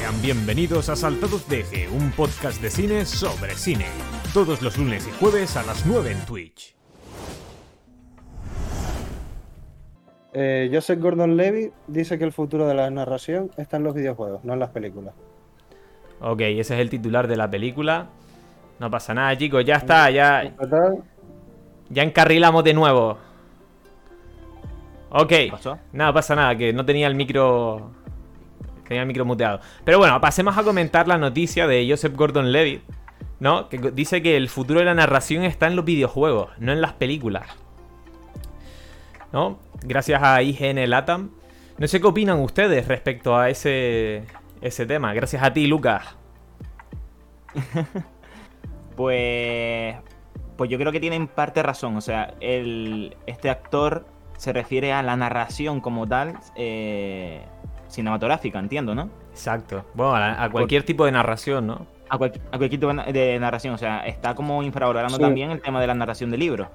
Sean bienvenidos a Saltados de Eje, un podcast de cine sobre cine. Todos los lunes y jueves a las 9 en Twitch. Eh, Joseph Gordon Levy dice que el futuro de la narración está en los videojuegos, no en las películas. Ok, ese es el titular de la película. No pasa nada, chicos, ya está, ya. Ya encarrilamos de nuevo. Ok. ¿Qué pasó? Nada, pasa nada, que no tenía el micro. Tenía el micro muteado. Pero bueno, pasemos a comentar la noticia de Joseph Gordon Levitt, ¿no? Que dice que el futuro de la narración está en los videojuegos, no en las películas. ¿No? Gracias a IGN Latam. No sé qué opinan ustedes respecto a ese, ese tema. Gracias a ti, Lucas. Pues. Pues yo creo que tienen parte razón. O sea, este actor se refiere a la narración como tal eh, cinematográfica, entiendo, ¿no? Exacto. Bueno, a, a cualquier tipo de narración, ¿no? A, cual- a cualquier tipo de narración. O sea, está como infravalorando Sí. también el tema de la narración de libros.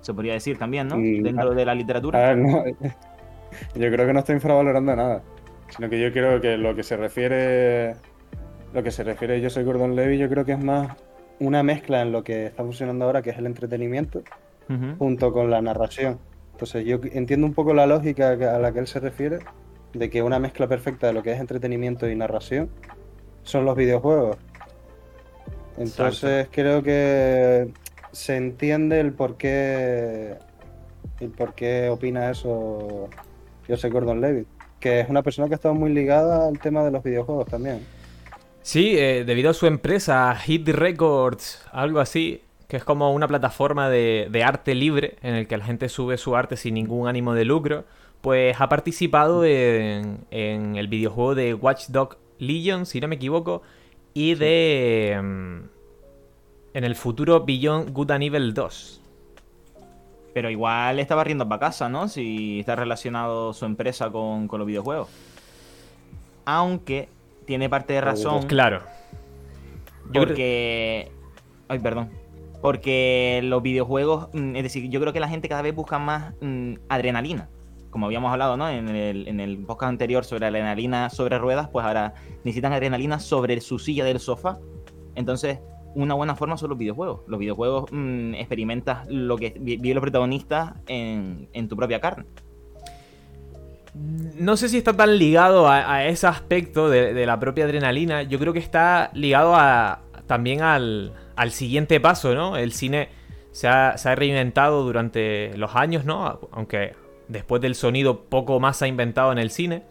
Se podría decir también, ¿no? Mm, Dentro de la A literatura. ver, no, yo creo que no está infravalorando nada, sino que yo creo que lo que se refiere, lo que se refiere yo soy Gordon Levy, yo creo que es más una mezcla en lo que está funcionando ahora, que es el entretenimiento, junto con la narración. Entonces yo entiendo un poco la lógica a la que él se refiere, de que una mezcla perfecta de lo que es entretenimiento y narración son los videojuegos. Entonces creo que se entiende el por qué el por qué opina eso Joseph Gordon Levitt, que es una persona que ha estado muy ligada al tema de los videojuegos también. Sí, eh, debido a su empresa Hit Records, algo así, que es como una plataforma de, de arte libre en el que la gente sube su arte sin ningún ánimo de lucro, pues ha participado en, en el videojuego de Watch Dog Legion, si no me equivoco, y de... mm, en el futuro Beyond Good and Evil 2. Pero igual estaba riendo para casa, ¿no? Si está relacionado su empresa con, con los videojuegos. Aunque tiene parte de razón. Pues claro. Porque. Ay, perdón. Porque los videojuegos. mm, Es decir, yo creo que la gente cada vez busca más mm, adrenalina. Como habíamos hablado, ¿no? En el, en el podcast anterior sobre adrenalina sobre ruedas, pues ahora necesitan adrenalina sobre su silla del sofá. Entonces, una buena forma son los videojuegos. Los videojuegos mm, experimentas lo que vi- viven los protagonistas en, en tu propia carne. No sé si está tan ligado a, ese aspecto de, la propia adrenalina. Yo creo que está ligado también al, al siguiente paso, ¿no? El cine se ha, se ha reinventado durante los años, ¿no? Aunque después del sonido poco más ha inventado en el cine.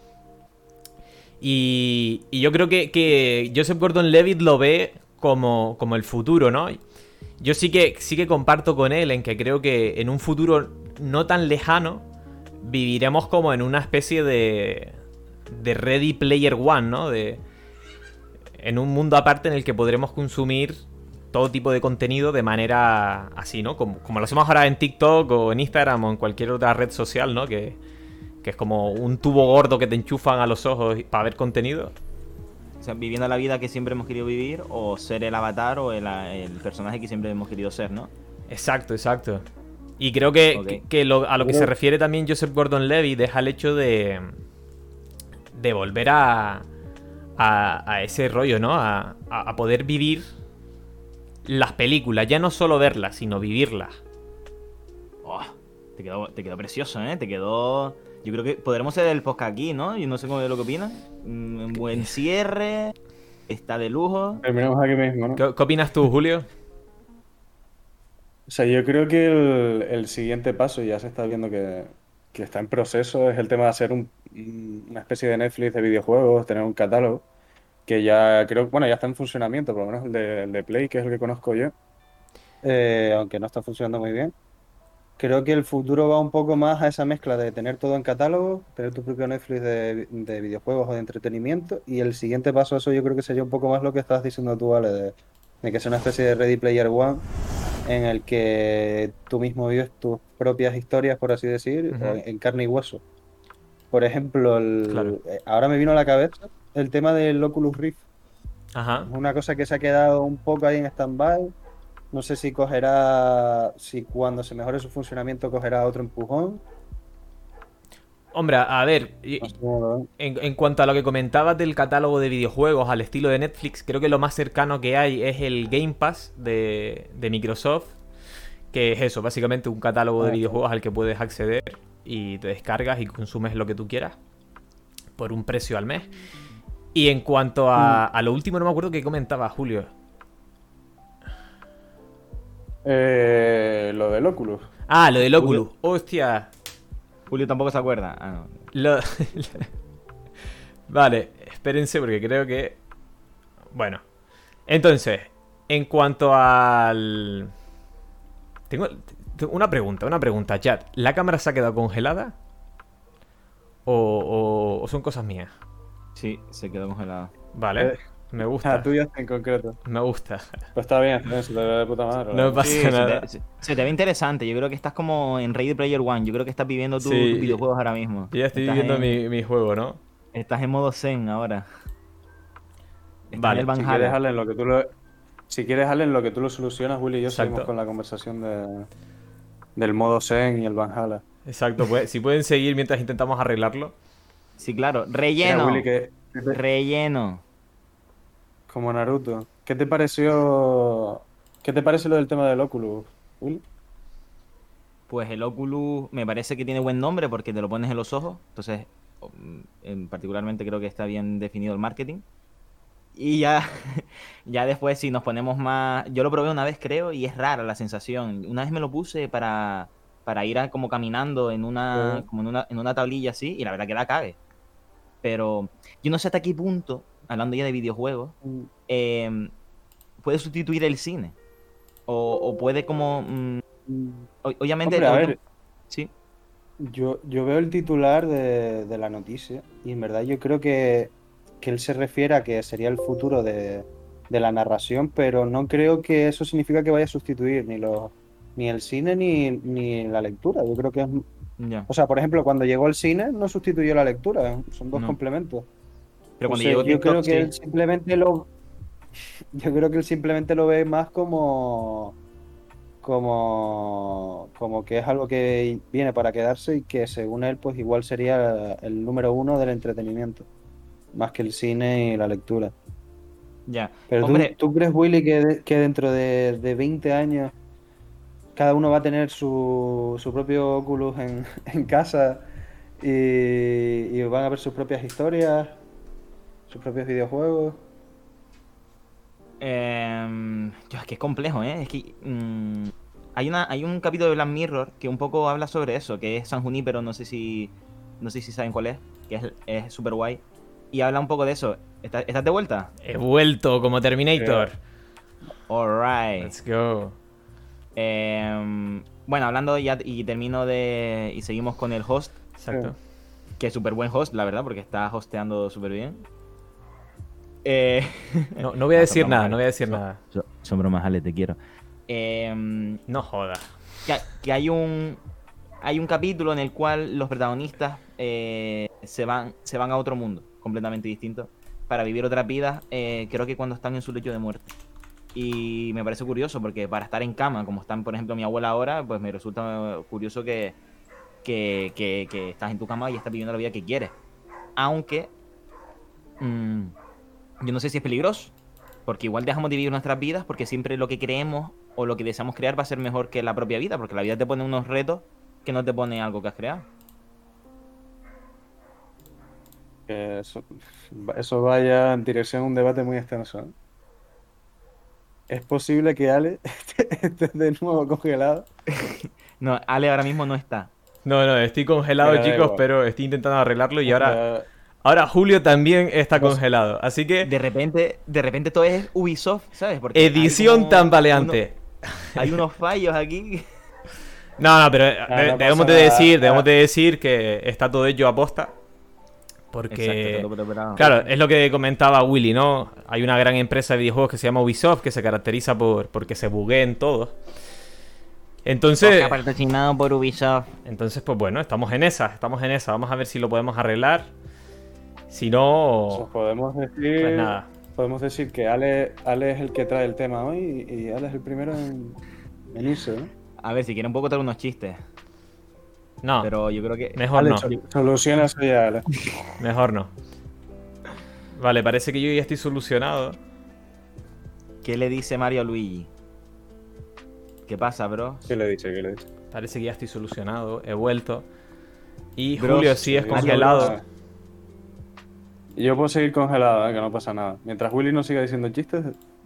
Y, y yo creo que, que Joseph Gordon-Levitt lo ve como, como el futuro, ¿no? Yo sí que, sí que comparto con él en que creo que en un futuro no tan lejano viviremos como en una especie de, de Ready Player One, ¿no? De, en un mundo aparte en el que podremos consumir todo tipo de contenido de manera así, ¿no? Como, como lo hacemos ahora en TikTok o en Instagram o en cualquier otra red social, ¿no? Que, que es como un tubo gordo que te enchufan a los ojos para ver contenido. O sea, viviendo la vida que siempre hemos querido vivir, o ser el avatar o el, el personaje que siempre hemos querido ser, ¿no? Exacto, exacto. Y creo que, que- que lo- a lo que se refiere también Joseph Gordon-Levitt es al hecho de, de volver a, a, a ese rollo, ¿no? A, a- a poder vivir las películas, ya no solo verlas, sino vivirlas. Oh, te, quedó, te quedó precioso, ¿eh? Te quedó... Yo creo que podremos hacer el podcast aquí, ¿no? Yo no sé cómo es lo que opinas. Mm, Un buen cierre. Está de lujo. Terminamos aquí mismo, ¿no? ¿Qué, qué opinas tú, Julio? O sea, yo creo que el, el siguiente paso, ya se está viendo que, que está en proceso, es el tema de hacer un- una especie de Netflix de videojuegos, tener un catálogo, que ya creo, bueno, ya está en funcionamiento, por lo menos el de, el de Play, que es el que conozco yo, Eh, aunque no está funcionando muy bien. Creo que el futuro va un poco más a esa mezcla de tener todo en catálogo, tener tu propio Netflix de, de videojuegos o de entretenimiento, y el siguiente paso a eso yo creo que sería un poco más lo que estás diciendo tú, Ale, de, de que sea una especie de Ready Player One en el que tú mismo vives tus propias historias, por así decir, Ujú. o en carne y hueso. Por ejemplo, el- Claro. eh, ahora me vino a la cabeza el tema del Oculus Rift. Ajá. Es una cosa que se ha quedado un poco ahí en stand-by. No sé si cogerá, si cuando se mejore su funcionamiento cogerá otro empujón. Hombre, a ver, en, en cuanto a lo que comentabas del catálogo de videojuegos al estilo de Netflix, creo que lo más cercano que hay es el Game Pass de, de Microsoft, que es eso, básicamente un catálogo de Ah, videojuegos al que puedes acceder y te descargas y consumes lo que tú quieras por un precio al mes. Y en cuanto a, a lo último, no me acuerdo qué comentaba Julio. Eh, lo del Oculus. Ah, lo del Oculus. Hostia, Julio tampoco se acuerda. Ah, no. Lo- vale, espérense porque creo que... Bueno, entonces, en cuanto al... Tengo tengo una pregunta, una pregunta, chat. ¿La cámara se ha quedado congelada? ¿O, o- o son cosas mías? Sí, se quedó congelado. Vale, Eh, me gusta. Ah, tuya en concreto. Me gusta. Pues está bien, se te ve de puta madre. No pasa Sí, se nada. te, se- te ve interesante. Yo creo que estás como en Ready Player One. Yo creo que estás viviendo tu- Sí. tus videojuegos ahora mismo. Yo ya estoy Estás viviendo en- mi, mi juego, ¿no? Estás en modo Zen ahora. Estás Vale, en el Si quieres, Allen, lo que tú lo... Si quieres, Allen, lo que tú lo solucionas, Willy y yo Exacto. seguimos con la conversación de... del modo Zen y el Valhalla. Exacto, pues, si pueden seguir mientras intentamos arreglarlo. Sí, claro. Mira, Relleno. Willy, que... Relleno. Como Naruto. ¿Qué te pareció... ¿Qué te parece lo del tema del Oculus, Willy? Pues el Oculus me parece que tiene buen nombre porque te lo pones en los ojos. Entonces, mm, en particularmente creo que está bien definido el marketing. Y ya, ya después si nos ponemos más... Yo lo probé una vez creo y es rara la sensación. Una vez me lo puse para, para ir a- como caminando en una, Sí. como en una, en una tablilla así y la verdad que la cague. Pero yo no sé hasta qué punto, hablando ya de videojuegos, eh, puede sustituir el cine. O, o puede como... mm, obviamente... Hombre, a ver, Sí. Yo, yo veo el titular de, de la noticia y en verdad yo creo que, que él se refiere a que sería el futuro de, de la narración, pero no creo que eso significa que vaya a sustituir ni los ni el cine ni, ni la lectura. Yo creo que es... O sea, por ejemplo, cuando llegó el cine no sustituyó la lectura, son dos No. complementos. Pero cuando llegó yo TikTok, creo que sí. él simplemente lo yo creo que él simplemente lo ve más como como como que es algo que viene para quedarse y que según él pues igual sería el número uno del entretenimiento más que el cine y la lectura Ya. pero tú- Hombre, tú, crees Willy que, que dentro de, de 20 años cada uno va a tener su, su propio Oculus en, en casa y, y van a ver sus propias historias sus propios videojuegos yo, es que es complejo, ¿eh? Es que mm, hay, una, hay un capítulo de Black Mirror que un poco habla sobre eso, que es San Junípero, no sé si no sé si saben cuál es, que es es súper guay. Y habla un poco de eso. ¿Estás, estás de vuelta? He vuelto como Terminator. Alright. Let's go. Em, bueno, hablando ya y termino de. y seguimos con el host, Exacto. que es súper buen host, la verdad, porque está hosteando súper bien. Eh, No, no voy a decir nada, no voy a decir son- nada. Son, son bromas, Ale, te quiero. Em, No jodas. que, que hay un hay un capítulo en el cual los protagonistas eh, se van se van a otro mundo completamente distinto para vivir otras vidas eh, creo que cuando están en su lecho de muerte y me parece curioso porque para estar en cama como están por ejemplo mi abuela ahora pues me resulta curioso que que, que- estás en tu cama y estás viviendo la vida que quieres aunque mm, yo no sé si es peligroso porque igual dejamos de vivir nuestras vidas porque siempre lo que creemos o lo que deseamos crear va a ser mejor que la propia vida, porque la vida te pone unos retos que no te pone algo que has creado. eso, eso vaya en dirección a un debate muy extenso ¿eh? Es posible que Ale esté, esté de nuevo congelado No, Ale ahora mismo no está. No, no, estoy congelado, Pero chicos, pero estoy intentando arreglarlo y ahora, ahora Julio también está congelado. Así que, De repente, de repente todo es Ubisoft, ¿sabes? Porque hay edición como tambaleante. uno- hay unos fallos aquí. No, no, pero eh, no debemos de decir, debemos Ah. de decir que está todo ello aposta. Exacto, Porque, preparado. claro, es lo que comentaba Willy, ¿no? Hay una gran empresa de videojuegos que se llama Ubisoft, que se caracteriza por porque se bugueen todos. Entonces, Podcast patrocinado por Ubisoft. entonces, pues bueno, estamos en esa, estamos en esa. Vamos a ver si lo podemos arreglar. Si no, Pues podemos decir, pues nada. podemos decir que Ale, Ale es el que trae el tema hoy y Ale es el primero en, en irse, ¿no? A ver, si quieren un poco traer unos chistes. No, Pero yo creo que. mejor no. sol- soluciona eso ya. Mejor no. Vale, parece que yo ya estoy solucionado. ¿Qué le dice Mario a Luigi? ¿Qué pasa, bro? ¿Qué le dice? ¿Qué le dice? Parece que ya estoy solucionado. He vuelto. Y Julio sí es congelado. Yo puedo seguir congelado, ¿eh? que no pasa nada. Mientras Willy no siga diciendo chistes,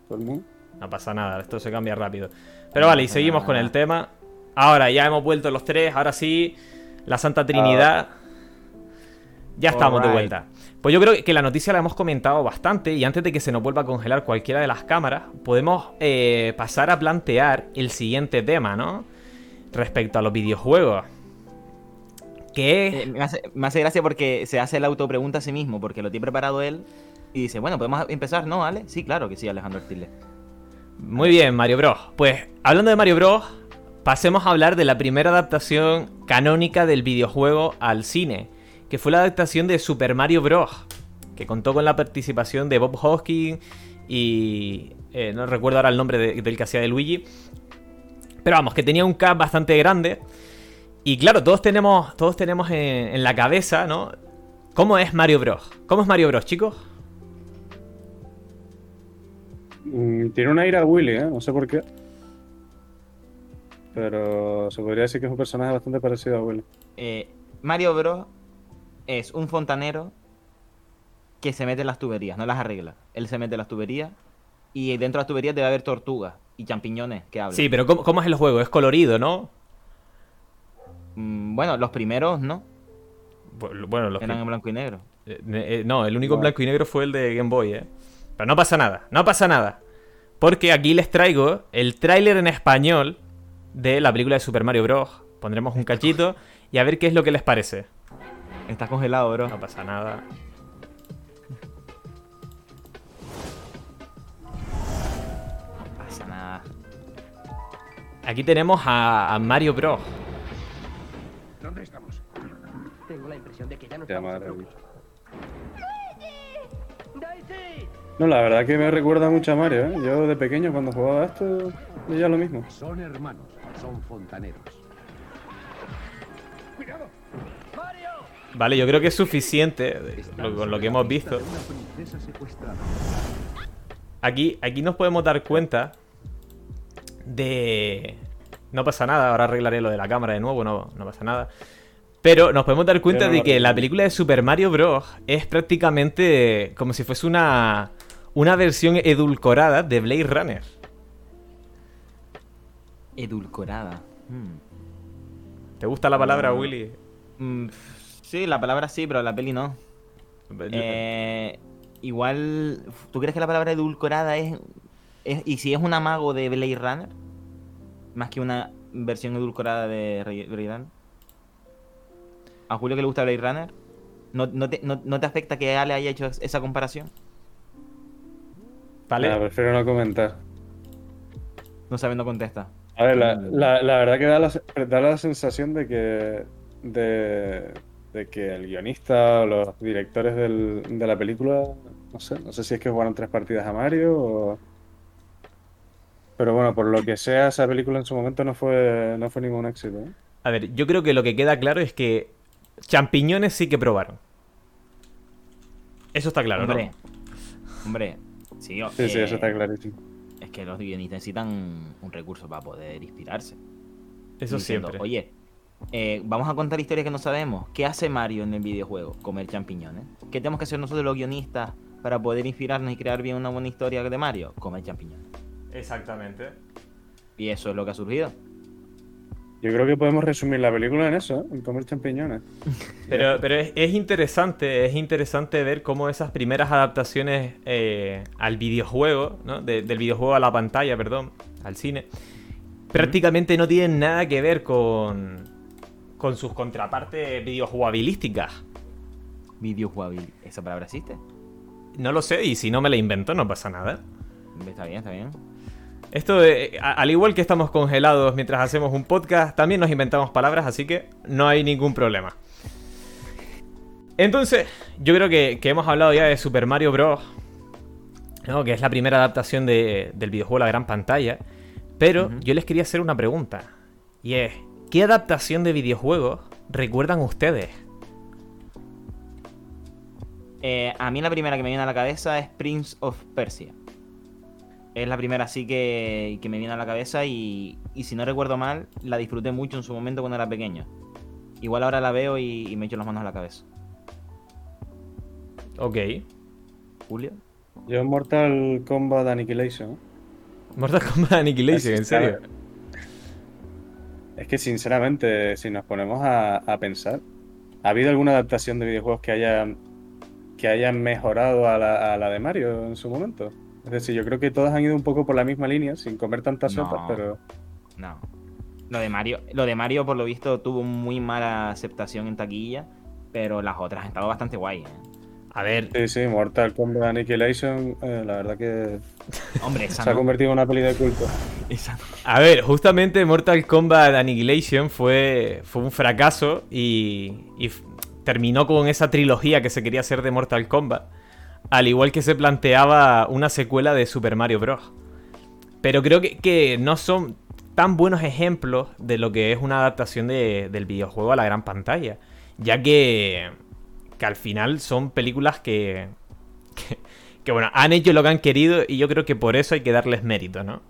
todo el mundo. No pasa nada, esto se cambia rápido. Pero vale, y seguimos con el tema. Ahora ya hemos vuelto los tres, ahora sí, la Santa Trinidad. Ya estamos de vuelta. Pues yo creo que la noticia la hemos comentado bastante y antes de que se nos vuelva a congelar cualquiera de las cámaras, podemos eh, pasar a plantear el siguiente tema, ¿no? Respecto a los videojuegos. Que es... Eh, me, hace, me hace gracia porque se hace la autopregunta a sí mismo, porque lo tiene preparado él. Y dice, bueno, ¿podemos empezar? ¿No, Ale? Sí, claro que sí, Alejandro Artile. Muy bien, Mario Bros. Pues hablando de Mario Bros, pasemos a hablar de la primera adaptación canónica del videojuego al cine, que fue la adaptación de Super Mario Bros. Que contó con la participación de Bob Hoskins y... eh, no recuerdo ahora el nombre de- del que hacía de Luigi. Pero vamos, que tenía un cast bastante grande. Y claro, todos tenemos, todos tenemos en, la cabeza, ¿no? ¿Cómo es Mario Bros? ¿Cómo es Mario Bros, chicos? Mm, tiene una ira a Willy, ¿eh? No sé por qué. Pero se podría decir que es un personaje bastante parecido a Willy. Eh, Mario Bros. es un fontanero que se mete en las tuberías, no las arregla. Él se mete en las tuberías y dentro de las tuberías debe haber tortugas y champiñones que hablan. Sí, pero ¿cómo, cómo es el juego? Es colorido, ¿no? Mm, Bueno, los primeros no, Bueno, los eran en blanco y negro. Eh, eh, no, el único en blanco y negro fue el de Game Boy, ¿eh? Pero no pasa nada, no pasa nada. Porque aquí les traigo el tráiler en español de la película de Super Mario Bros. Pondremos un cachito y a ver qué es lo que les parece. Está congelado, bro. No pasa nada. No pasa nada. Aquí tenemos a, a Mario Bros. ¿Dónde estamos? Tengo la impresión de que ya no estamos. ¡Daisy! No, la verdad que me recuerda mucho a Mario, ¿eh? Yo de pequeño cuando jugaba a esto, ya lo mismo. Son hermanos, son fontaneros. ¡Cuidado! ¡Mario! Vale, yo creo que es suficiente lo- con lo que hemos visto. Aquí, aquí nos podemos dar cuenta de... No pasa nada, ahora arreglaré lo de la cámara de nuevo, no, no pasa nada. Pero nos podemos dar cuenta de que la película de Super Mario Bros. es prácticamente como si fuese una, una versión edulcorada de Blade Runner. Edulcorada. Hmm. ¿Te gusta la palabra, Mm. Willy? Mm, sí, la palabra sí, pero la peli no. Eh, igual, ¿tú crees que la palabra edulcorada es, es- ¿Y si es un amago de Blade Runner? Más que una versión edulcorada de Blade Runner. ¿A Julio que le gusta Blade Runner? ¿No, no te, no- no te afecta que Ale haya hecho es- esa comparación? Vale. Prefiero no comentar. No sabe, no contesta. A ver, la, la- la verdad que da la, da la sensación de que, de, de que el guionista o los directores del- de la película, no sé, no sé si es que jugaron tres partidas a Mario o... Pero bueno, por lo que sea, esa película en su momento no fue, no fue ningún éxito. ¿eh? A ver, yo creo que lo que queda claro es que champiñones sí que probaron. Eso está claro, hombre, ¿no? hombre, sí, o- Sí, sí, eso eh, está clarísimo. Es que los guionistas necesitan un recurso para poder inspirarse. Eso diciendo, siempre. Oye, eh, vamos a contar historias que no sabemos. ¿Qué hace Mario en el videojuego? Comer champiñones. ¿Qué tenemos que hacer nosotros los guionistas para poder inspirarnos y crear bien una buena historia de Mario? Comer champiñones. Exactamente. Y eso es lo que ha surgido. Yo creo que podemos resumir la película en eso, ¿eh? en comer champiñones. Pero, pero es, es interesante, es interesante ver cómo esas primeras adaptaciones eh, al videojuego, ¿no? De- del videojuego a la pantalla, perdón, al cine, prácticamente no tienen nada que ver con, con sus contrapartes videojugabilísticas. Videojugabil. ¿Esa palabra existe? No lo sé, y si no me la invento, no pasa nada. Está bien, está bien. Esto, a- al igual que estamos congelados mientras hacemos un podcast, también nos inventamos palabras, así que no hay ningún problema. Entonces, yo creo que, que hemos hablado ya de Super Mario Bros. ¿no? Que es la primera adaptación de- del videojuego a la gran pantalla. Pero yo les quería hacer una pregunta. Y es, ¿qué adaptación de videojuegos recuerdan ustedes? Eh, a mí la primera que me viene a la cabeza es Prince of Persia. Es la primera así que, que me viene a la cabeza y, y si no recuerdo mal, la disfruté mucho en su momento cuando era pequeño. Igual ahora la veo y, y me echo las manos a la cabeza. Ok. Julio. Yo Mortal Kombat Annihilation. Mortal Kombat Annihilation, en serio. Es que sinceramente, si nos ponemos a, a pensar, ¿ha habido alguna adaptación de videojuegos que haya que hayan mejorado a la, a la de Mario en su momento? Es decir, yo creo que todas han ido un poco por la misma línea, sin comer tantas No. sopas, pero No. Lo de Mario, lo de Mario por lo visto tuvo muy mala aceptación en taquilla, pero las otras han estado bastante guay. ¿eh? A ver, sí, sí, Mortal Kombat Annihilation, eh, la verdad que Hombre, esa se ha convertido en una peli de culto. esa no. a ver, justamente Mortal Kombat Annihilation fue, fue un fracaso y, y terminó con esa trilogía que se quería hacer de Mortal Kombat, al igual que se planteaba una secuela de Super Mario Bros. Pero creo que, que no son tan buenos ejemplos de lo que es una adaptación de- del videojuego a la gran pantalla, ya que, que al final son películas que, que, que, bueno, han hecho lo que han querido y yo creo que por eso hay que darles mérito, ¿no?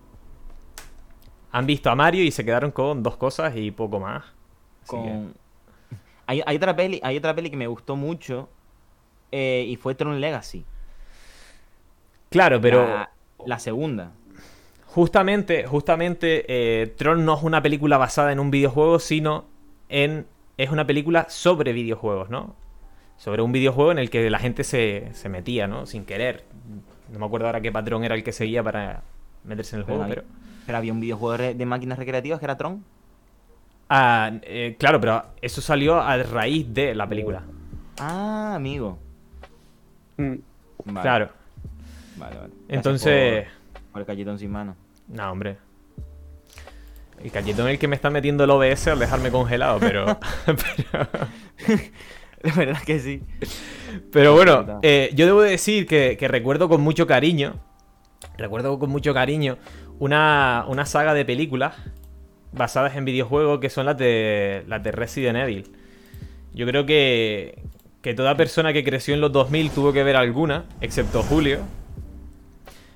Han visto a Mario y se quedaron con dos cosas y poco más. Con... Hay, hay otra peli, hay otra peli que me gustó mucho eh, y fue Tron Legacy. Claro, pero La, la segunda. justamente, justamente eh, Tron no es una película basada en un videojuego, sino en es una película sobre videojuegos, ¿no? Sobre un videojuego en el que la gente se, se metía, ¿no? Sin querer. No me acuerdo ahora qué patrón era el que seguía para meterse en el Pero, juego, pero... pero había un videojuego de, de máquinas recreativas que era Tron. Ah, eh, claro, pero eso salió a raíz de la película. Ah, amigo. Mm. Vale, Claro. Vale, vale. Entonces... Por, por el calletón sin mano. No, hombre. El cachetón es el que me está metiendo el OBS al dejarme congelado, pero... pero... De verdad que sí. Pero bueno, eh, yo debo decir que, que recuerdo con mucho cariño, recuerdo con mucho cariño una, una saga de películas basadas en videojuegos que son las de, las de Resident Evil. Yo creo que, que toda persona que creció en los 2000 tuvo que ver alguna, excepto Julio.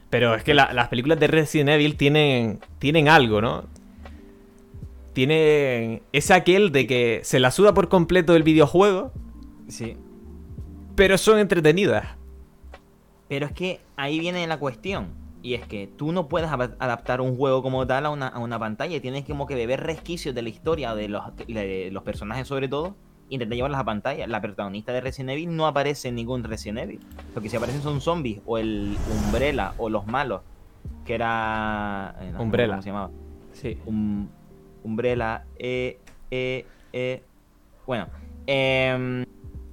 Pero es que la- las películas de Resident Evil tienen, tienen algo, ¿no? Tienen... Es aquel de que se la suda por completo el videojuego, Sí. pero son entretenidas. Pero es que ahí viene la cuestión. Y es que tú no puedes adaptar un juego como tal a una, a una pantalla. Tienes como que beber resquicios de la historia, de los, de los personajes sobre todo, intentar llevarlas a pantalla. La protagonista de Resident Evil no aparece en ningún Resident Evil. Lo que sí aparecen son zombies, o el Umbrella, o los malos. Que era... eh, no Umbrella. ¿Cómo se llamaba? Sí. Um- Umbrella, eh, eh, eh. Bueno, em,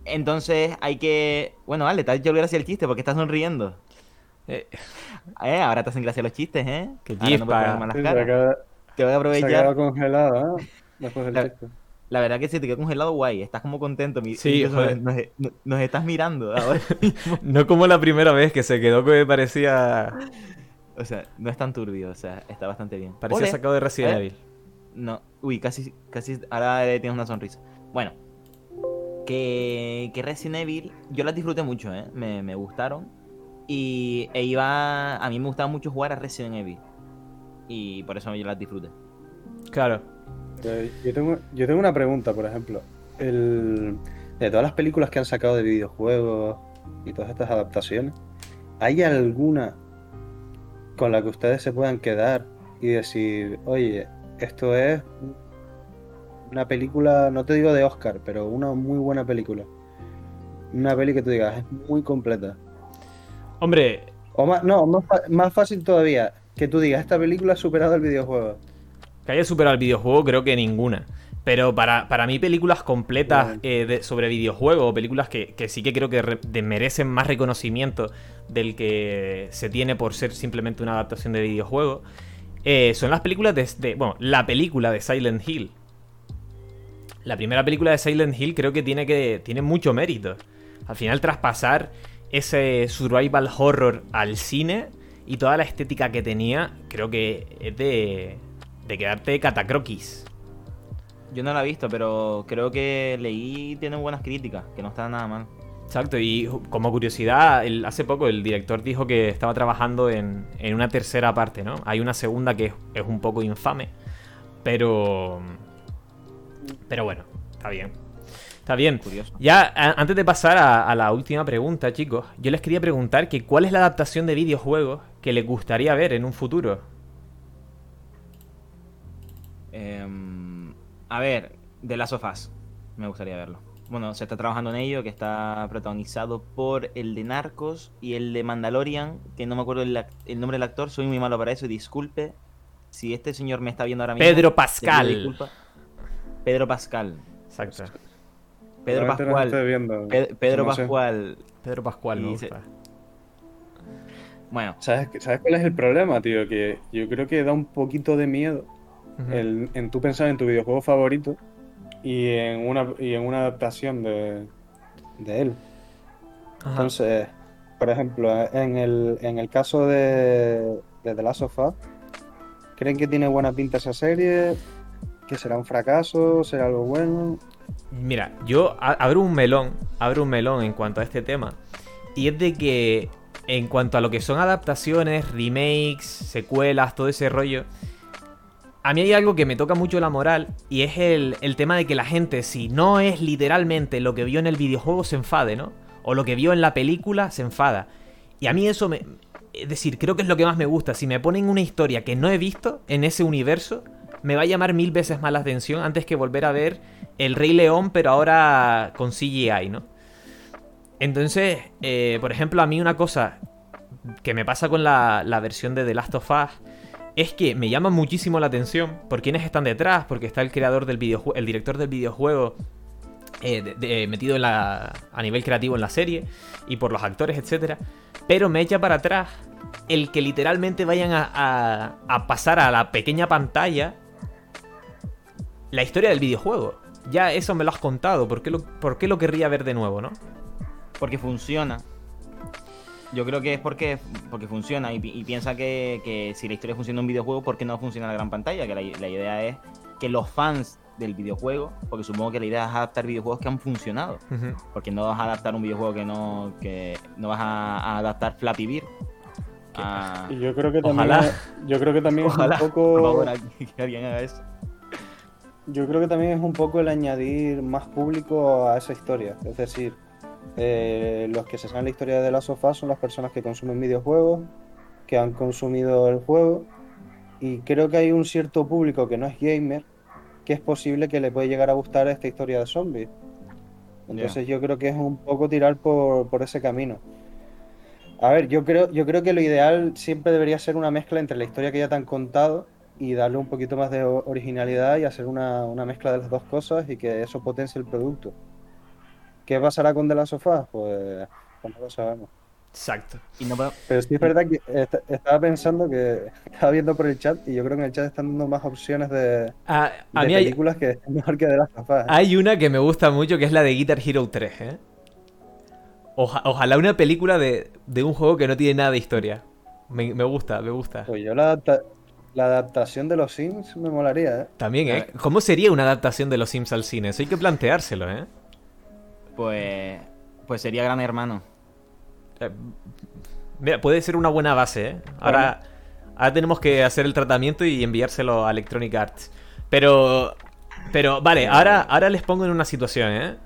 entonces hay que. Bueno, vale, te ha hecho gracia el chiste porque estás sonriendo. Eh, Eh, ahora te hacen gracia los chistes, ¿eh? Qué Ahora no Te voy a se ha aprovechar. quedado congelado, ¿eh? Después del La- chiste. La verdad que se te quedó congelado guay. Estás como contento. mi- Sí, nos, nos- nos estás mirando ahora no como la primera vez que se quedó que me parecía. O sea, no es tan turbio. O sea, está bastante bien. Parecía sacado de Resident. Evil. No, uy, casi, casi, ahora tienes una sonrisa. Bueno, que, que Resident Evil, yo las disfruté mucho, ¿eh? Me, me gustaron. Y e iba, a mí me gustaba mucho jugar a Resident Evil. Y por eso yo las disfruté. Claro. Yo tengo, yo tengo una pregunta, por ejemplo. El, de todas las películas que han sacado de videojuegos y todas estas adaptaciones, ¿hay alguna con la que ustedes se puedan quedar y decir, oye, esto es una película, no te digo de Oscar, pero una muy buena película? Una peli que tú digas, es muy completa. Hombre, O más, no, más, más fácil todavía, que tú digas, esta película ha superado el videojuego. Que haya superado el videojuego, creo que ninguna. Pero para, para mí, películas completas eh, de- sobre videojuegos, o películas que, que sí que creo que re- de- merecen más reconocimiento del que se tiene por ser simplemente una adaptación de videojuego, eh, son las películas de, de- Bueno, la película de Silent Hill. La primera película de Silent Hill creo que tiene, que, tiene mucho mérito. Al final, traspasar ese survival horror al cine y toda la estética que tenía, creo que es de, de quedarte catacroquis. Yo no la he visto, pero creo que leí y tiene buenas críticas, que no está nada mal. Exacto, y como curiosidad, el- hace poco el director dijo que estaba trabajando en, en una tercera parte, ¿no? Hay una segunda que es, es un poco infame, pero... Pero bueno, está bien. Está bien. Curioso. Ya, a- antes de pasar a, a la última pregunta, chicos, yo les quería preguntar que cuál es la adaptación de videojuegos que les gustaría ver en un futuro. Em, a ver, The Last of Us. Me gustaría verlo. Bueno, se está trabajando en ello, que está protagonizado por el de Narcos y el de Mandalorian, que no me acuerdo el, nombre del actor, soy muy malo para eso, disculpe. Si este señor me está viendo ahora mismo. Pedro Pascal. disculpa. Pedro Pascal. Exacto. Pedro Pascual. Pe- Pedro No sé. Pascual. Pedro Pascual, se- gusta. Bueno, ¿Sabes, ¿Sabes cuál es el problema, tío? Que yo creo que da un poquito de miedo El- en tú pensar en tu videojuego favorito y en una, y en una adaptación de, de él. Ajá. Entonces, por ejemplo, en el, en el caso de, de The Last of Us, ¿creen que tiene buena pinta esa serie? ¿Que será un fracaso? ¿Será algo bueno? Mira, yo abro un melón, abro un melón en cuanto a este tema. Y es de que en cuanto a lo que son adaptaciones, remakes, secuelas, todo ese rollo, a mí hay algo que me toca mucho la moral y es el, tema de que la gente, si no es literalmente lo que vio en el videojuego, se enfade, ¿no? O lo que vio en la película, se enfada. Y a mí eso me... Es decir, creo que es lo que más me gusta. Si me ponen una historia que no he visto en ese universo, me va a llamar mil veces más la atención antes que volver a ver El Rey León, pero ahora con CGI, ¿no? Entonces, eh, por ejemplo, a mí una cosa que me pasa con la versión de The Last of Us es que me llama muchísimo la atención por quiénes están detrás, porque está el creador del videojuego, el director del videojuego eh, de- metido a nivel creativo en la serie y por los actores, etcétera. Pero me echa para atrás el que literalmente vayan a, a- a pasar a la pequeña pantalla la historia del videojuego. Ya eso me lo has contado, ¿por qué lo, por qué lo querría ver de nuevo, no? porque funciona. Yo creo que es porque, porque funciona y, pi- y piensa que, que si la historia funciona en un videojuego, ¿por qué no funciona en la gran pantalla? Que la, la idea es que los fans del videojuego, porque supongo que la idea es adaptar videojuegos que han funcionado, porque no vas a adaptar un videojuego que no, que no vas a, a adaptar Flappy Bird. a- Y yo creo que también, Ojalá. yo creo que también Ojalá, es un poco, por favor, que alguien haga eso. yo creo que también es un poco el añadir más público a esa historia. Es decir, eh, los que se saben la historia de of Us son las personas que consumen videojuegos, que han consumido el juego, y creo que hay un cierto público que no es gamer, que es posible que le puede llegar a gustar esta historia de zombies. Entonces yo creo que es un poco tirar por, por ese camino. A ver, yo creo, yo creo que lo ideal siempre debería ser una mezcla entre la historia que ya te han contado y darle un poquito más de originalidad y hacer una, una mezcla de las dos cosas y que eso potencie el producto. ¿Qué pasará con The Last of Us? Pues, pues no lo sabemos. Exacto. Y no puedo- Pero sí es verdad que est- estaba pensando que estaba viendo por el chat y yo creo que en el chat están dando más opciones de, A, a de mí hay, películas que están mejor que The Last of Us. ¿eh? hay una que me gusta mucho que es la de Guitar Hero 3, ¿eh? Oja- ojalá una película de, de un juego que no tiene nada de historia. Me, me gusta, me gusta. Pues yo la, adapta- la adaptación de los Sims me molaría, ¿eh? También, ¿eh? ¿Cómo sería una adaptación de los Sims al cine? Eso hay que planteárselo, ¿eh? Pues, pues sería Gran Hermano. Eh, Mira, puede ser una buena base, ¿eh? Ahora, ahora tenemos que hacer el tratamiento y enviárselo a Electronic Arts. Pero, pero, vale, ahora, ahora les pongo en una situación, ¿eh?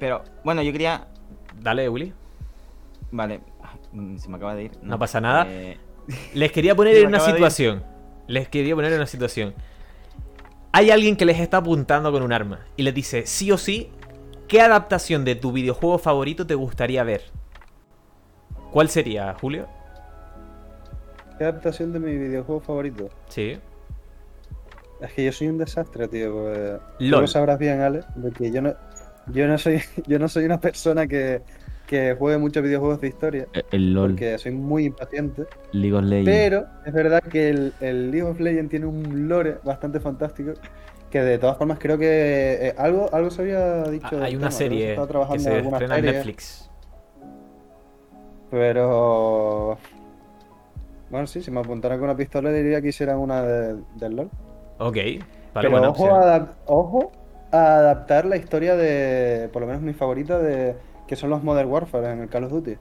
Pero, bueno, yo quería. Dale, Willy. Vale, mm, se me acaba de ir. No pasa nada. Eh, Les quería poner en una situación. Les quería poner en una situación. Hay alguien que les está apuntando con un arma y les dice, sí o sí, ¿qué adaptación de tu videojuego favorito te gustaría ver? ¿Cuál sería, Julio? ¿Qué adaptación de mi videojuego favorito? Sí. Es que yo soy un desastre, tío. Lo sabrás bien, Ale, de que yo no, yo no soy, yo no soy una persona que, que juegue muchos videojuegos de historia, el LOL, porque soy muy impaciente. League of Legends. Pero es verdad que el, el League of Legends tiene un lore bastante fantástico. Que de todas formas creo que eh, algo, algo se había dicho. Ah, Hay una tema, se serie estaba que trabajando en se alguna estrena en Netflix. Pero. Bueno, sí, si me apuntaran con una pistola diría que hicieran una de- del LOL. Ok. Vale, Pero ojo a, adap- ojo a adaptar la historia de, por lo menos mi favorita, de que son los Modern Warfare en el Call of Duty.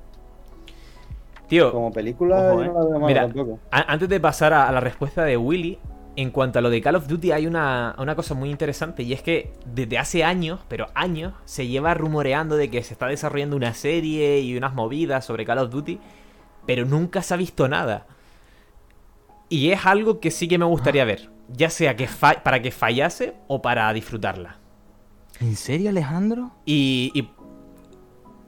Tío, Como película Ojo, yo no la Mira, antes de pasar a, a la respuesta de Willy, en cuanto a lo de Call of Duty hay una, una cosa muy interesante y es que desde hace años, pero años, se lleva rumoreando de que se está desarrollando una serie y unas movidas sobre Call of Duty, pero nunca se ha visto nada. Y es algo que sí que me gustaría ver, ya sea que para que fallase o para disfrutarla. ¿En serio, Alejandro? Y, y-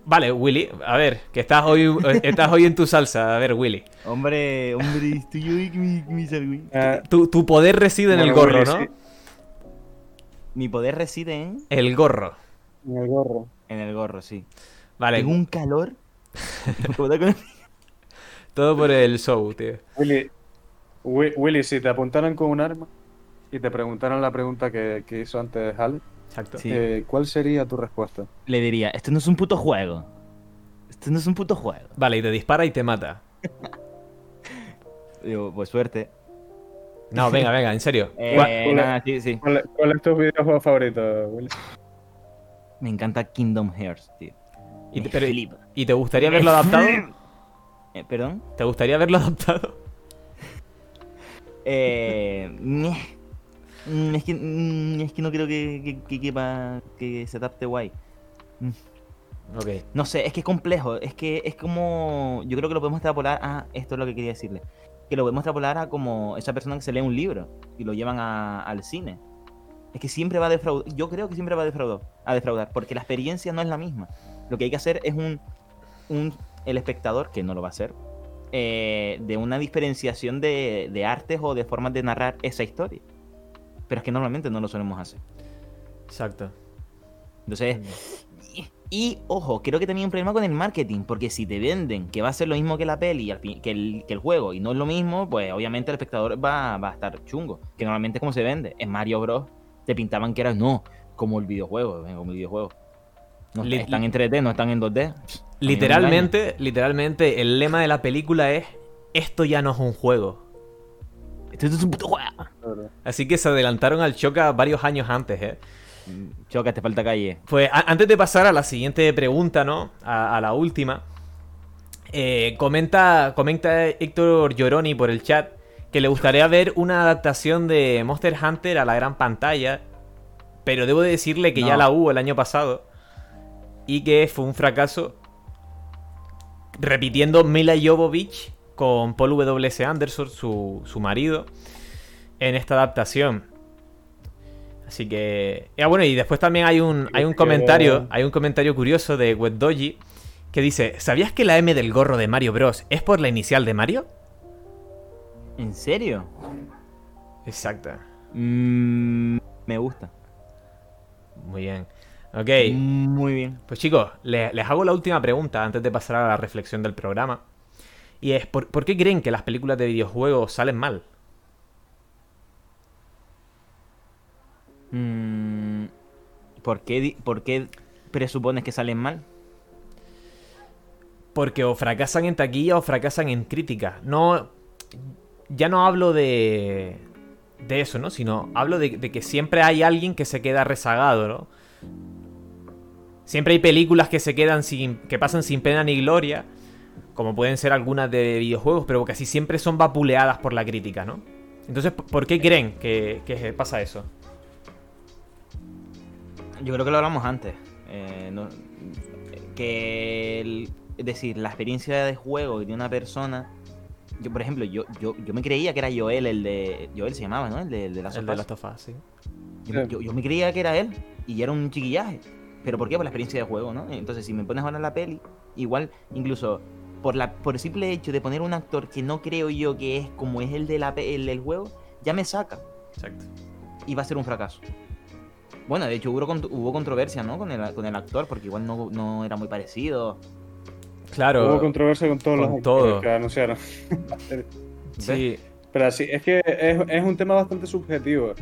Vale, Willy, a ver, que estás hoy, estás hoy en tu salsa. A ver, Willy. Hombre, hombre, estoy yo y mi, mi. Eh, Tu, tu poder reside en el gorro, Willy, ¿no? sí. Mi poder reside en, El gorro. en el gorro. en el gorro, sí. Vale, Tengo un calor. Todo por el show, tío. Willy, Wi- Willy, si te apuntaran con un arma y te preguntaran la pregunta que, que hizo antes Hal, Exacto. Sí. eh, ¿cuál sería tu respuesta? Le diría, esto no es un puto juego. Esto no es un puto juego. Vale, y te dispara y te mata. Digo, pues suerte. No, venga, venga, en serio. Eh, ¿Cuál- nada, sí, sí. ¿Cuál, cuál es tu videojuego favorito, Willy? Me encanta Kingdom Hearts, tío. Y Me te, pero- flipa. ¿y te gustaría verlo adaptado? Eh, ¿Perdón? ¿Te gustaría verlo adaptado? Eh. Mm, es, que, mm, es que no creo que, que, que quepa que se adapte guay. Ok. No sé, es que es complejo. Es que es como. Yo creo que lo podemos extrapolar a. Esto es lo que quería decirle. Que lo podemos extrapolar a como esa persona que se lee un libro y lo llevan a- al cine. Es que siempre va a defraudar. Yo creo que siempre va a defraudar, a defraudar. Porque la experiencia no es la misma. Lo que hay que hacer es un. un el espectador, que no lo va a hacer. eh, de una diferenciación de, de artes o de formas de narrar esa historia. Pero es que normalmente no lo solemos hacer. Exacto. Entonces, y, y, ojo, creo que también hay un problema con el marketing, porque si te venden que va a ser lo mismo que la peli, que el, que el juego, y no es lo mismo, pues obviamente el espectador va, va a estar chungo. Que normalmente es como se vende. En Mario Bros. te pintaban que era, no, como el videojuego, eh, como el videojuego. No, están en 3D, no están en 2D. A mí no me engañan. Literalmente, literalmente, el lema de la película es: Esto ya no es un juego. Esto es un puto juego. Así que se adelantaron al Choca varios años antes, ¿eh? Choca, te falta calle. Pues antes de pasar a la siguiente pregunta, ¿no? A, a la última. eh, comenta, comenta Héctor Lloroni por el chat que le gustaría ver una adaptación de Monster Hunter a la gran pantalla. Pero debo de decirle que ya la hubo el año pasado. Y que fue un fracaso. Repitiendo Mila Jovovich con Paul W.S. Anderson, su, su marido, en esta adaptación. Así que. Ya bueno, y después también hay un, hay un comentario. Hay un comentario curioso de Wetdoji que dice: ¿Sabías que la M del gorro de Mario Bros. es por la inicial de Mario? ¿En serio? Exacto. Mm, me gusta. Muy bien. Ok. Muy bien. Pues chicos, le- les hago la última pregunta antes de pasar a la reflexión del programa. Y es: ¿por, por qué creen que las películas de videojuegos salen mal? Mm, ¿por, qué, ¿Por qué presupones que salen mal? Porque o fracasan en taquilla o fracasan en crítica. No. Ya no hablo de. de eso, ¿no? Sino hablo de, de que siempre hay alguien que se queda rezagado, ¿no? Siempre hay películas que se quedan sin. que pasan sin pena ni gloria. Como pueden ser algunas de videojuegos, pero casi siempre son vapuleadas por la crítica, ¿no? Entonces, ¿por qué creen que, que pasa eso? Yo creo que lo hablamos antes. eh, no- que, el- es decir, la experiencia de juego de una persona. Yo, por ejemplo, yo, yo, yo me creía que era Joel, el de. Joel se llamaba, ¿no? El de, el de las El de las tofas, sí. Yo, yo- yo me creía que era él y era un chiquillaje. ¿Pero por qué? Por la experiencia de juego, ¿no? Entonces, si me pones ahora la peli, igual, incluso por, la, por el simple hecho de poner un actor que no creo yo que es como es el, de la, pe- el del juego, ya me saca Exacto. y va a ser un fracaso. Bueno, de hecho hubo, hubo controversia, ¿no? Con el, con el actor, porque igual no, no era muy parecido. Claro. Hubo controversia con todos con los todo. actores que anunciaron. Sí. Pero así, es que es, es un tema bastante subjetivo.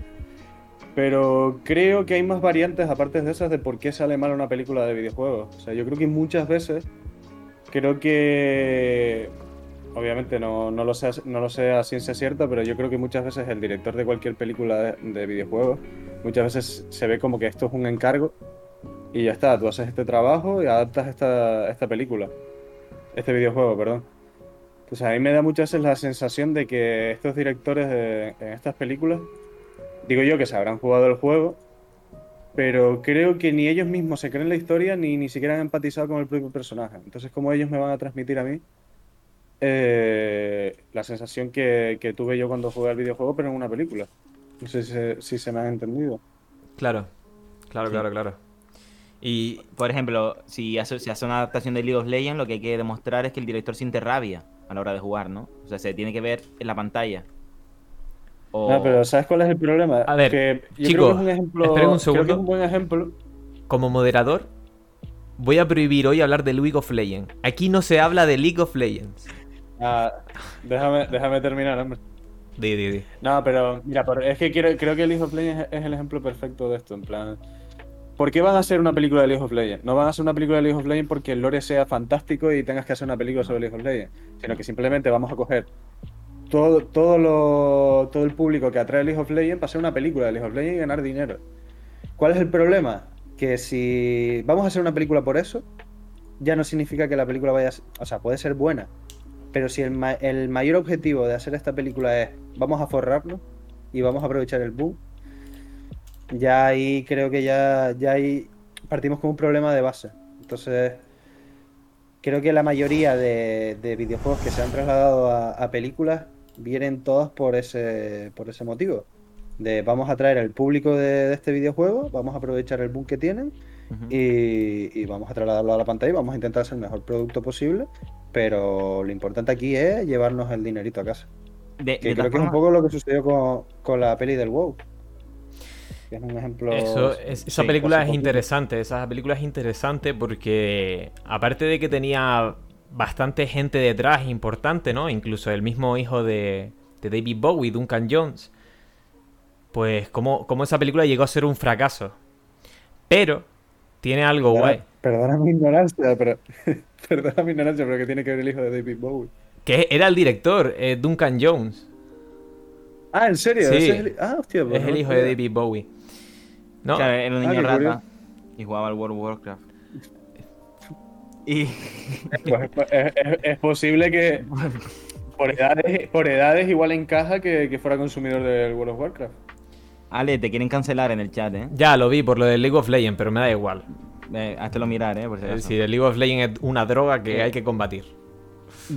Pero creo que hay más variantes aparte de esas de por qué sale mal una película de videojuegos. O sea, yo creo que muchas veces creo que obviamente no, no lo sé, no lo sé a ciencia cierta, pero yo creo que muchas veces el director de cualquier película de, de videojuegos, muchas veces se ve como que esto es un encargo y ya está, tú haces este trabajo y adaptas esta, esta película, este videojuego, perdón. Entonces a mí me da muchas veces la sensación de que estos directores de- en estas películas, digo yo que se habrán jugado el juego, pero creo que ni ellos mismos se creen la historia ni ni siquiera han empatizado con el propio personaje. Entonces, ¿cómo ellos me van a transmitir a mí eh, la sensación que, que tuve yo cuando jugué al videojuego, pero en una película? No sé si se, si se me ha entendido. Claro, claro, Sí. claro, claro. Y Por ejemplo, si hace, se hace una adaptación de League of Legends, lo que hay que demostrar es que el director siente rabia a la hora de jugar, ¿no? O sea, se tiene que ver en la pantalla. O... No, pero ¿sabes cuál es el problema? A ver, que yo chicos, creo que es un ejemplo, esperen un creo que es segundo. un buen ejemplo. como moderador, voy a prohibir hoy hablar de League of Legends. Aquí no se habla de League of Legends. Ah, déjame, déjame terminar, hombre. Di, di, di. No, pero mira, es que quiero- creo que League of Legends es el ejemplo perfecto de esto. En plan, ¿por qué van a hacer una película de League of Legends? No van a hacer una película de League of Legends porque el lore sea fantástico y tengas que hacer una película sobre League of Legends, sino que simplemente vamos a coger todo, todo, lo, todo el público que atrae League of Legends para hacer una película de League of Legends y ganar dinero. ¿Cuál es el problema? Que si vamos a hacer una película por eso, ya no significa que la película vaya a ser, o sea, puede ser buena, pero si el, el mayor objetivo de hacer esta película es vamos a forrarnos y vamos a aprovechar el boom, ya ahí creo que ya, ya ahí partimos con un problema de base. Entonces, creo que la mayoría de, de videojuegos que se han trasladado a películas vienen todas por ese, por ese motivo. De vamos a traer al público de, de este videojuego, vamos a aprovechar el boom que tienen y, y vamos a trasladarlo a la pantalla y vamos a intentar hacer el mejor producto posible. Pero lo importante aquí es llevarnos el dinerito a casa. De, Que de creo que es un poco lo que sucedió con, con la peli del WoW. Que es un ejemplo. Eso, es- esa sí, película es interesante. Esa película es interesante porque, aparte de que tenía bastante gente detrás importante, ¿no? Incluso el mismo hijo de, de David Bowie, Duncan Jones. Pues, como, como esa película llegó a ser un fracaso. Pero, tiene algo Perdona- guay. Perdona mi ignorancia, pero. perdona mi ignorancia, pero que tiene que ver el hijo de David Bowie. Que era el director, eh, Duncan Jones. Ah, ¿en serio? Sí. Ese es el... Ah, hostia, pues es no el lo hijo de. David Bowie. ¿No? Era un Ah, niño qué rata curioso. y jugaba al World of Warcraft. Y Pues, pues, es, es- es posible que. Por edades, por edades igual encaja que, que fuera consumidor del World of Warcraft. Ale, te quieren cancelar en el chat, ¿eh? Ya lo vi por lo del League of Legends, pero me da igual. Eh, háztelo mirar, ¿eh? Por si Es acaso. decir, el League of Legends es una droga que Sí. hay que combatir.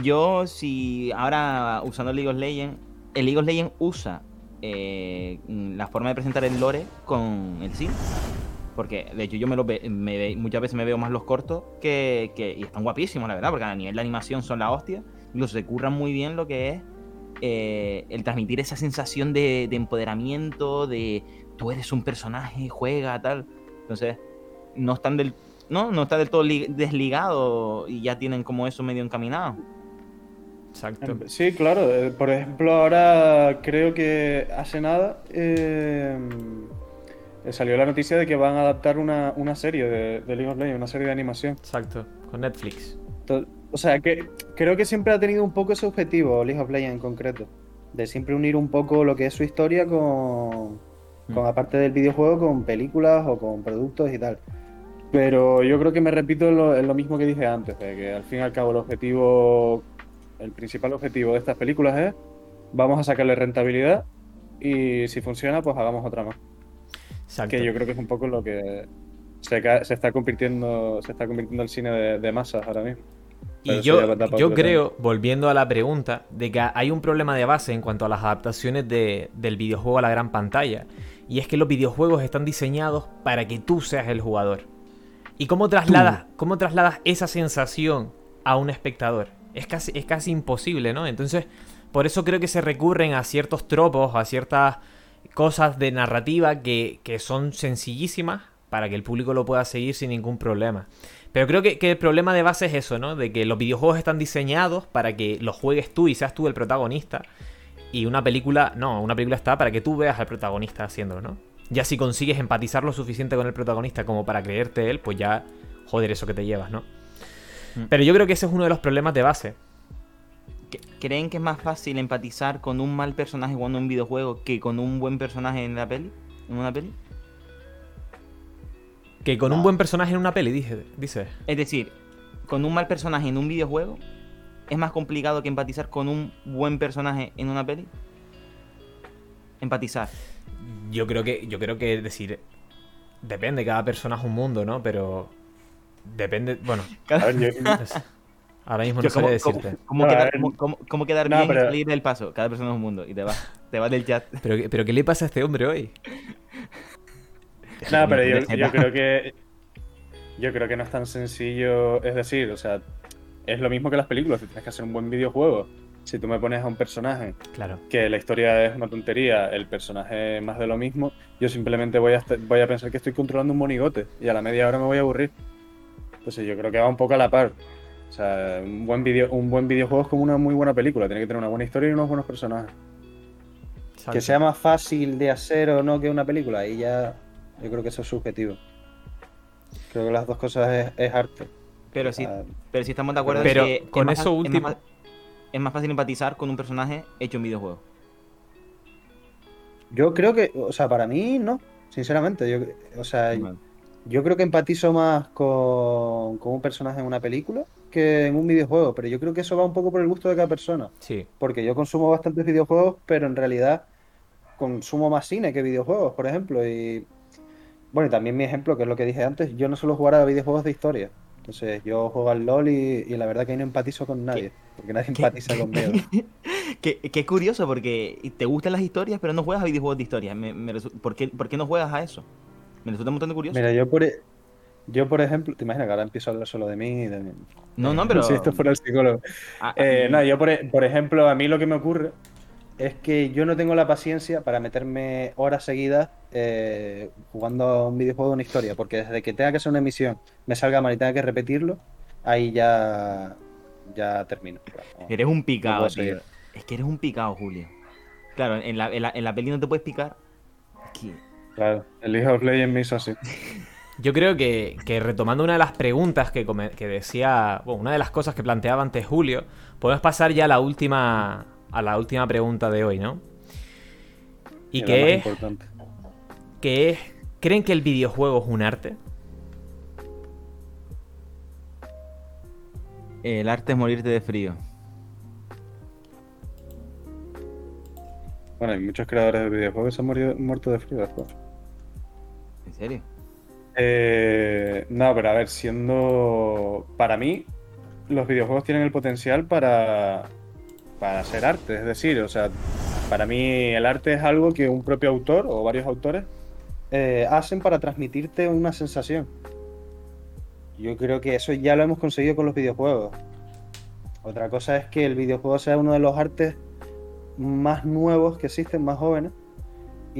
Yo, si ahora usando League of Legends, el League of Legends usa eh, la forma de presentar el lore con el sim. Porque, de hecho, yo me lo ve, me ve- muchas veces me veo más los cortos que, que- y están guapísimos, la verdad, porque a nivel de animación son la hostia. Incluso se curran muy bien lo que es eh, el transmitir esa sensación de, de empoderamiento, de tú eres un personaje, juega, tal. Entonces, no están del, no, no está del todo li- desligado y ya tienen como eso medio encaminado. Exacto. Sí, claro. eh, Por ejemplo, ahora creo que hace nada eh, salió la noticia de que van a adaptar una, una serie de, de League of Legends, una serie de animación. Exacto. Con Netflix. O sea, que creo que siempre ha tenido un poco ese objetivo, League of Legends en concreto. De siempre unir un poco lo que es su historia con, con Mm. aparte del videojuego, con películas o con productos y tal. Pero yo creo que me repito en lo, en lo mismo que dije antes, de que al fin y al cabo el objetivo, el principal objetivo de estas películas es vamos a sacarle rentabilidad y si funciona, pues hagamos otra más. Exacto. Que yo creo que es un poco lo que se, está convirtiendo, se está convirtiendo el cine de, de masas ahora mismo. Y Pero yo, yo creo, volviendo a la pregunta, de que hay un problema de base en cuanto a las adaptaciones de- del videojuego a la gran pantalla. Y es que los videojuegos están diseñados para que tú seas el jugador. ¿Y cómo trasladas, cómo trasladas esa sensación a un espectador? Es casi, es casi imposible, ¿no? Entonces, por eso creo que se recurren a ciertos tropos, a ciertas cosas de narrativa que, que son sencillísimas para que el público lo pueda seguir sin ningún problema. Pero creo que, que el problema de base es eso, ¿no? De que los videojuegos están diseñados para que los juegues tú y seas tú el protagonista. Y una película, no, una película está para que tú veas al protagonista haciéndolo, ¿no? Ya si consigues empatizar lo suficiente con el protagonista como para creerte él, pues ya, joder, eso que te llevas, ¿no? Mm. Pero yo creo que ese es uno de los problemas de base. ¿Que- ¿Creen que es más fácil empatizar con un mal personaje jugando un videojuego que con un buen personaje en la peli? ¿En una peli? Que con un buen personaje en una peli, dije, dice. Es decir, con un mal personaje en un videojuego es más complicado que empatizar con un buen personaje en una peli. Empatizar. Yo creo que, yo creo que decir. Depende, cada persona es un mundo, ¿no? Pero. Depende. Bueno, A ver, yo- ahora mismo no ¿Cómo, sé cómo- decirte. cómo No, quedar, ver. cómo- cómo- cómo quedar No, bien pero- y salir del paso? Cada persona es un mundo y te vas te vas del chat. Pero, pero ¿qué le pasa a este hombre hoy? No, pero yo, creo que. Yo creo que no es tan sencillo. Es decir, o sea, es lo mismo que las películas. Tienes que hacer un buen videojuego, si tú me pones a un personaje Claro. que la historia es una tontería, el personaje más de lo mismo, yo simplemente voy a, voy a pensar que estoy controlando un monigote y a la media hora me voy a aburrir. Entonces yo creo que va un poco a la par. O sea, un buen, video, un buen videojuego es como una muy buena película. Tiene que tener una buena historia y unos buenos personajes. Que sea más fácil de hacer o no que una película, ahí ya yo creo que eso es subjetivo. Creo que las dos cosas es, es arte. Pero sí, Ah, pero sí estamos de acuerdo Pero en que con es más eso fa- es más último- es más fácil empatizar con un personaje hecho en videojuego. Yo creo que, o sea, para mí no, sinceramente. Yo, o sea, yo creo que empatizo más con, con un personaje en una película que en un videojuego, pero yo creo que eso va un poco por el gusto de cada persona. Sí. Porque yo consumo bastantes videojuegos, pero en realidad consumo más cine que videojuegos, por ejemplo. Y bueno, y también mi ejemplo, que es lo que dije antes, yo no suelo jugar a videojuegos de historia. Entonces yo juego al LOL y, y la verdad que ahí no empatizo con nadie, porque nadie empatiza conmigo. Que es curioso porque te gustan las historias, pero no juegas a videojuegos de historia. Me- me resu- ¿por, qué, por qué no juegas a eso? Me resulta un montón de curioso. Mira, yo por, e- yo por ejemplo, te imaginas que ahora empiezo a hablar solo de mí y de mí. no, no, pero. Si esto fuera el psicólogo. Ah, Eh, mm, no, yo por, e- por ejemplo, a mí lo que me ocurre Es que yo no tengo la paciencia para meterme horas seguidas eh, jugando a un videojuego de una historia, porque desde que tenga que hacer una emisión, me salga mal y tenga que repetirlo, ahí ya, ya termino. Eres un No picado, puedo tío. Es que eres un picado, Julio. Claro, en la, en la, en la peli no te puedes picar. Aquí. Claro, el League of Legends me hizo así. Yo creo que, que retomando una de las preguntas que, come- que decía, bueno, una de las cosas que planteaba antes Julio, podemos pasar ya a la última, a la última pregunta de hoy, ¿no? Y que es, importante. que es, ¿creen que el videojuego es un arte? El arte es morirte de frío. Bueno, hay muchos creadores de videojuegos que se han morido- muerto de frío después. ¿En serio? Eh, no, pero a ver, siendo. Para mí, los videojuegos tienen el potencial para, para ser arte. Es decir, o sea, para mí el arte es algo que un propio autor o varios autores eh, hacen para transmitirte una sensación. Yo creo que eso ya lo hemos conseguido con los videojuegos. Otra cosa es que el videojuego sea uno de los artes más nuevos que existen, más jóvenes,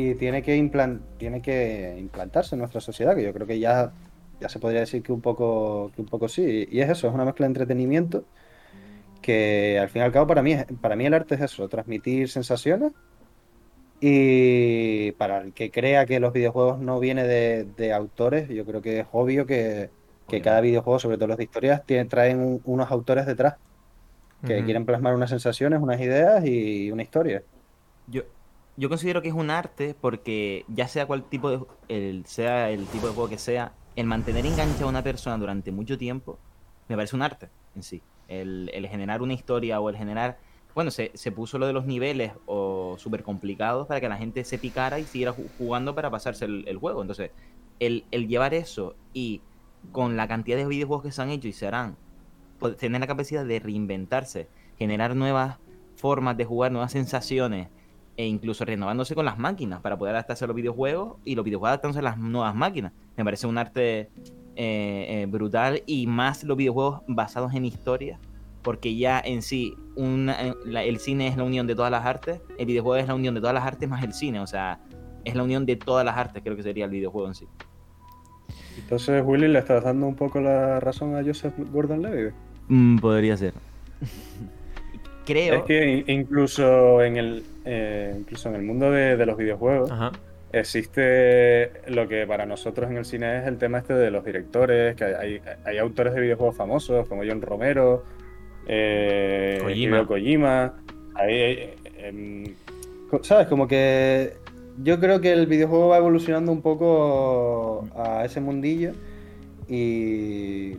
y tiene que, implan- tiene que implantarse en nuestra sociedad, que yo creo que ya, ya se podría decir que un poco, que un poco sí. Y es eso, es una mezcla de entretenimiento que al fin y al cabo para mí, para mí el arte es eso, transmitir sensaciones y para el que crea que los videojuegos no vienen de, de autores, yo creo que es obvio que, que cada videojuego, sobre todo los de historias, tiene- traen un- unos autores detrás que quieren plasmar unas sensaciones, unas ideas y una historia. Yo, yo considero que es un arte porque ya sea cual tipo de el, sea el tipo de juego que sea, el mantener enganchada a una persona durante mucho tiempo me parece un arte en sí. El, el generar una historia o el generar. Bueno, se, se puso lo de los niveles o súper complicados para que la gente se picara y siguiera ju- jugando para pasarse el, el juego. Entonces, el, el llevar eso y con la cantidad de videojuegos que se han hecho y se harán, po- tener la capacidad de reinventarse, generar nuevas formas de jugar, nuevas sensaciones, e incluso renovándose con las máquinas para poder adaptarse a los videojuegos y los videojuegos adaptándose a las nuevas máquinas. Me parece un arte eh, eh, brutal y más los videojuegos basados en historia, porque ya en sí una- eh, la- el cine es la unión de todas las artes, el videojuego es la unión de todas las artes más el cine, o sea, es la unión de todas las artes, creo que sería el videojuego en sí. Entonces, Willy, le estás dando un poco la razón a Joseph Gordon-Levitt. Mm, podría ser. creo... Es que in- incluso en el, eh, incluso en el mundo de, de los videojuegos Ajá. existe lo que para nosotros en el cine es el tema este de los directores, que hay, hay autores de videojuegos famosos como John Romero eh, Kojima. Eh, em, ¿Sabes? Como que yo creo que el videojuego va evolucionando un poco a ese mundillo y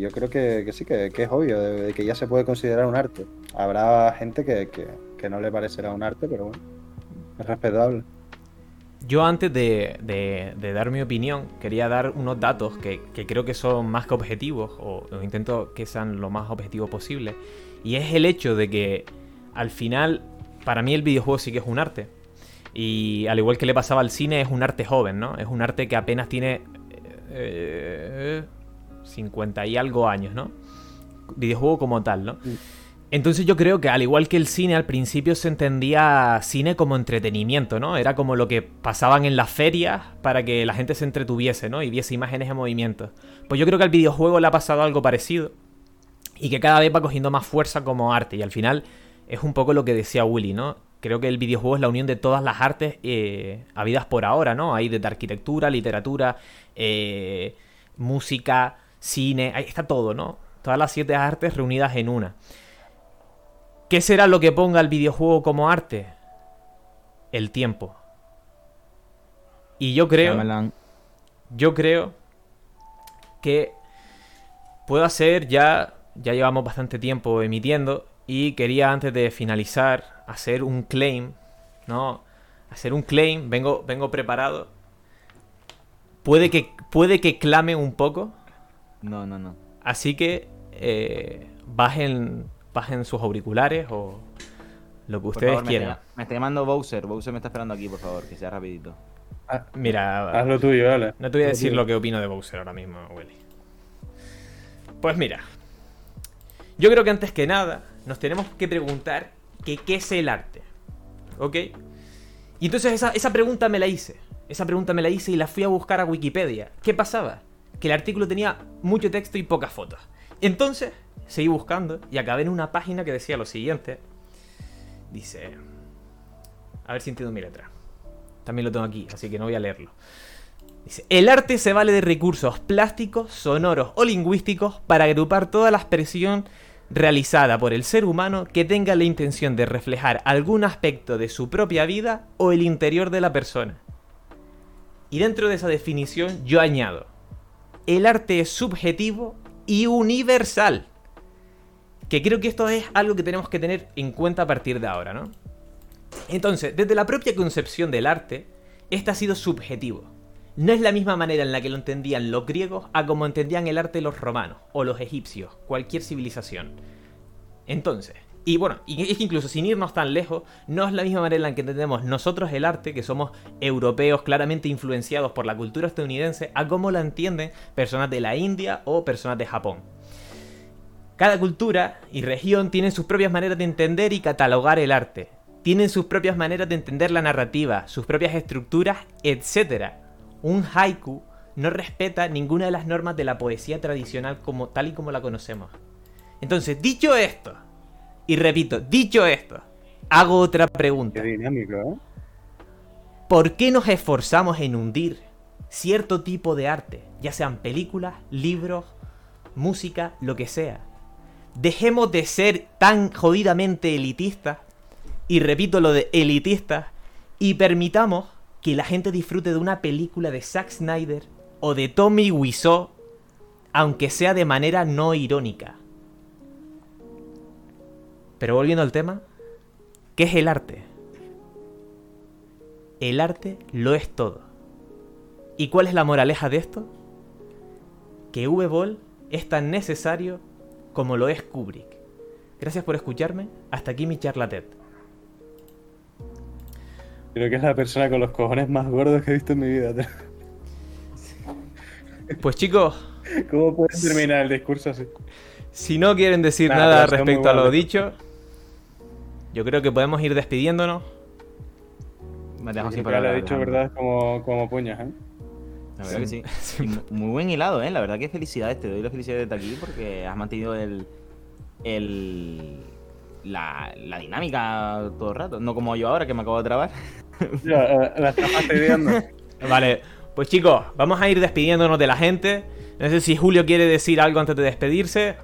yo creo que, que sí, que, es obvio, de, que ya se puede considerar un arte. Habrá gente que, que- no le parecerá un arte, pero bueno, es respetable. Yo antes de, de- dar mi opinión, quería dar unos datos que, que creo que son más que objetivos, o, o intento que sean lo más objetivos posible. Y es el hecho de que al final, para mí el videojuego sí que es un arte. Y al igual que le pasaba al cine, es un arte joven, ¿no? Es un arte que apenas tiene eh, 50 y algo años, ¿no? Videojuego como tal, ¿no? Entonces yo creo que al igual que el cine al principio se entendía cine como entretenimiento, ¿no? Era como lo que pasaban en las ferias para que la gente se entretuviese, ¿no? Y viese imágenes en movimiento. Pues yo creo que al videojuego le ha pasado algo parecido y que cada vez va cogiendo más fuerza como arte y al final es un poco lo que decía Willy, ¿no? Creo que el videojuego es la unión de todas las artes eh, habidas por ahora, ¿no? Hay desde arquitectura, literatura, eh, música, cine, ahí está todo, ¿no? Todas las siete artes reunidas en una. ¿Qué será lo que ponga el videojuego como arte? El tiempo. Y yo creo, yo creo que puedo hacer ya, ya llevamos bastante tiempo emitiendo y quería antes de finalizar hacer un claim, ¿no? Hacer un claim, vengo, vengo preparado. Puede que, puede que clame un poco, No, no, no. Así que eh, bajen, bajen sus auriculares o lo que ustedes favor, me quieran. está- Me está llamando Bowser. Bowser me está esperando aquí, por favor, que sea rapidito. Mira, haz lo tuyo, vale. no te voy a decir lo que opino de Bowser ahora mismo, Willy. Pues mira, yo creo que antes que nada nos tenemos que preguntar que qué es el arte. ¿Ok? Y entonces esa, esa pregunta me la hice. Esa pregunta me la hice y la fui a buscar a Wikipedia. ¿Qué pasaba? Que el artículo tenía mucho texto y pocas fotos. Entonces, seguí buscando y acabé en una página que decía lo siguiente. Dice... A ver si entiendo mi letra. También lo tengo aquí, así que no voy a leerlo. Dice, el arte se vale de recursos plásticos, sonoros o lingüísticos para agrupar toda la expresión realizada por el ser humano que tenga la intención de reflejar algún aspecto de su propia vida o el interior de la persona. Y dentro de esa definición yo añado, el arte es subjetivo y universal. Que creo que esto es algo que tenemos que tener en cuenta a partir de ahora, ¿no? Entonces, desde la propia concepción del arte, este ha sido subjetivo. No es la misma manera en la que lo entendían los griegos a como entendían el arte los romanos o los egipcios, cualquier civilización. Entonces, y bueno, y es que incluso sin irnos tan lejos, no es la misma manera en la que entendemos nosotros el arte, que somos europeos claramente influenciados por la cultura estadounidense, a cómo la entienden personas de la India o personas de Japón. Cada cultura y región tienen sus propias maneras de entender y catalogar el arte. Tienen sus propias maneras de entender la narrativa, sus propias estructuras, etc. Un haiku no respeta ninguna de las normas de la poesía tradicional como tal y como la conocemos. Entonces, dicho esto, y repito, dicho esto, hago otra pregunta. Qué dinámico, ¿eh? ¿Por qué nos esforzamos en hundir cierto tipo de arte, ya sean películas, libros, música, lo que sea? Dejemos de ser tan jodidamente elitistas, y repito lo de elitistas, y permitamos que la gente disfrute de una película de Zack Snyder o de Tommy Wiseau, aunque sea de manera no irónica. Pero volviendo al tema, ¿qué es el arte? El arte lo es todo. ¿Y cuál es la moraleja de esto? Que V-Ball es tan necesario como lo es Kubrick. Gracias por escucharme. Hasta aquí mi charla TED. Creo que es la persona con los cojones más gordos que he visto en mi vida. Pues chicos, ¿Cómo puedes terminar el discurso así? si no quieren decir nada respecto a lo dicho, yo creo que podemos ir despidiéndonos. Me dejo Creo sin que le he palabras, dicho verdad como, como puñas, ¿eh? La verdad que sí. Muy buen hilado, ¿eh? La verdad que felicidades, te doy la felicidad desde aquí porque has mantenido el. el la, la dinámica todo el rato. No como yo ahora que me acabo de trabar. Ya, eh, la estás. Vale, pues chicos, vamos a ir despidiéndonos de la gente. No sé si Julio quiere decir algo antes de despedirse.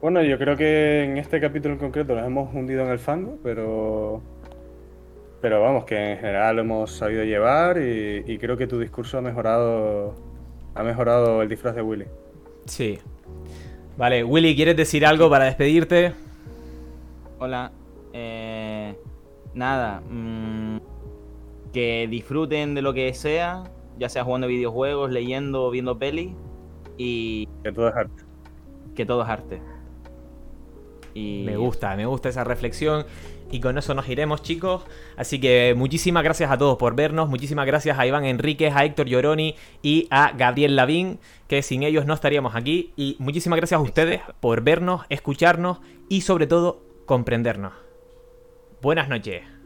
Bueno, yo creo que en este capítulo en concreto nos hemos hundido en el fango, pero. Pero vamos, que en general lo hemos sabido llevar y, y creo que tu discurso ha mejorado. Ha mejorado el disfraz de Willy. Sí. Vale, Willy, ¿quieres decir algo para despedirte? Hola. Eh, nada. mm, que disfruten de lo que sea, ya sea jugando videojuegos, leyendo o viendo pelis. Y Que todo es arte. que todo es arte. Me gusta, me gusta esa reflexión. Y con eso nos iremos, chicos. Así que muchísimas gracias a todos por vernos. Muchísimas gracias a Iván Enríquez, a Héctor Lloroni y a Gabriel Lavín, que sin ellos no estaríamos aquí. Y muchísimas gracias a ustedes por vernos, escucharnos y sobre todo comprendernos. Buenas noches.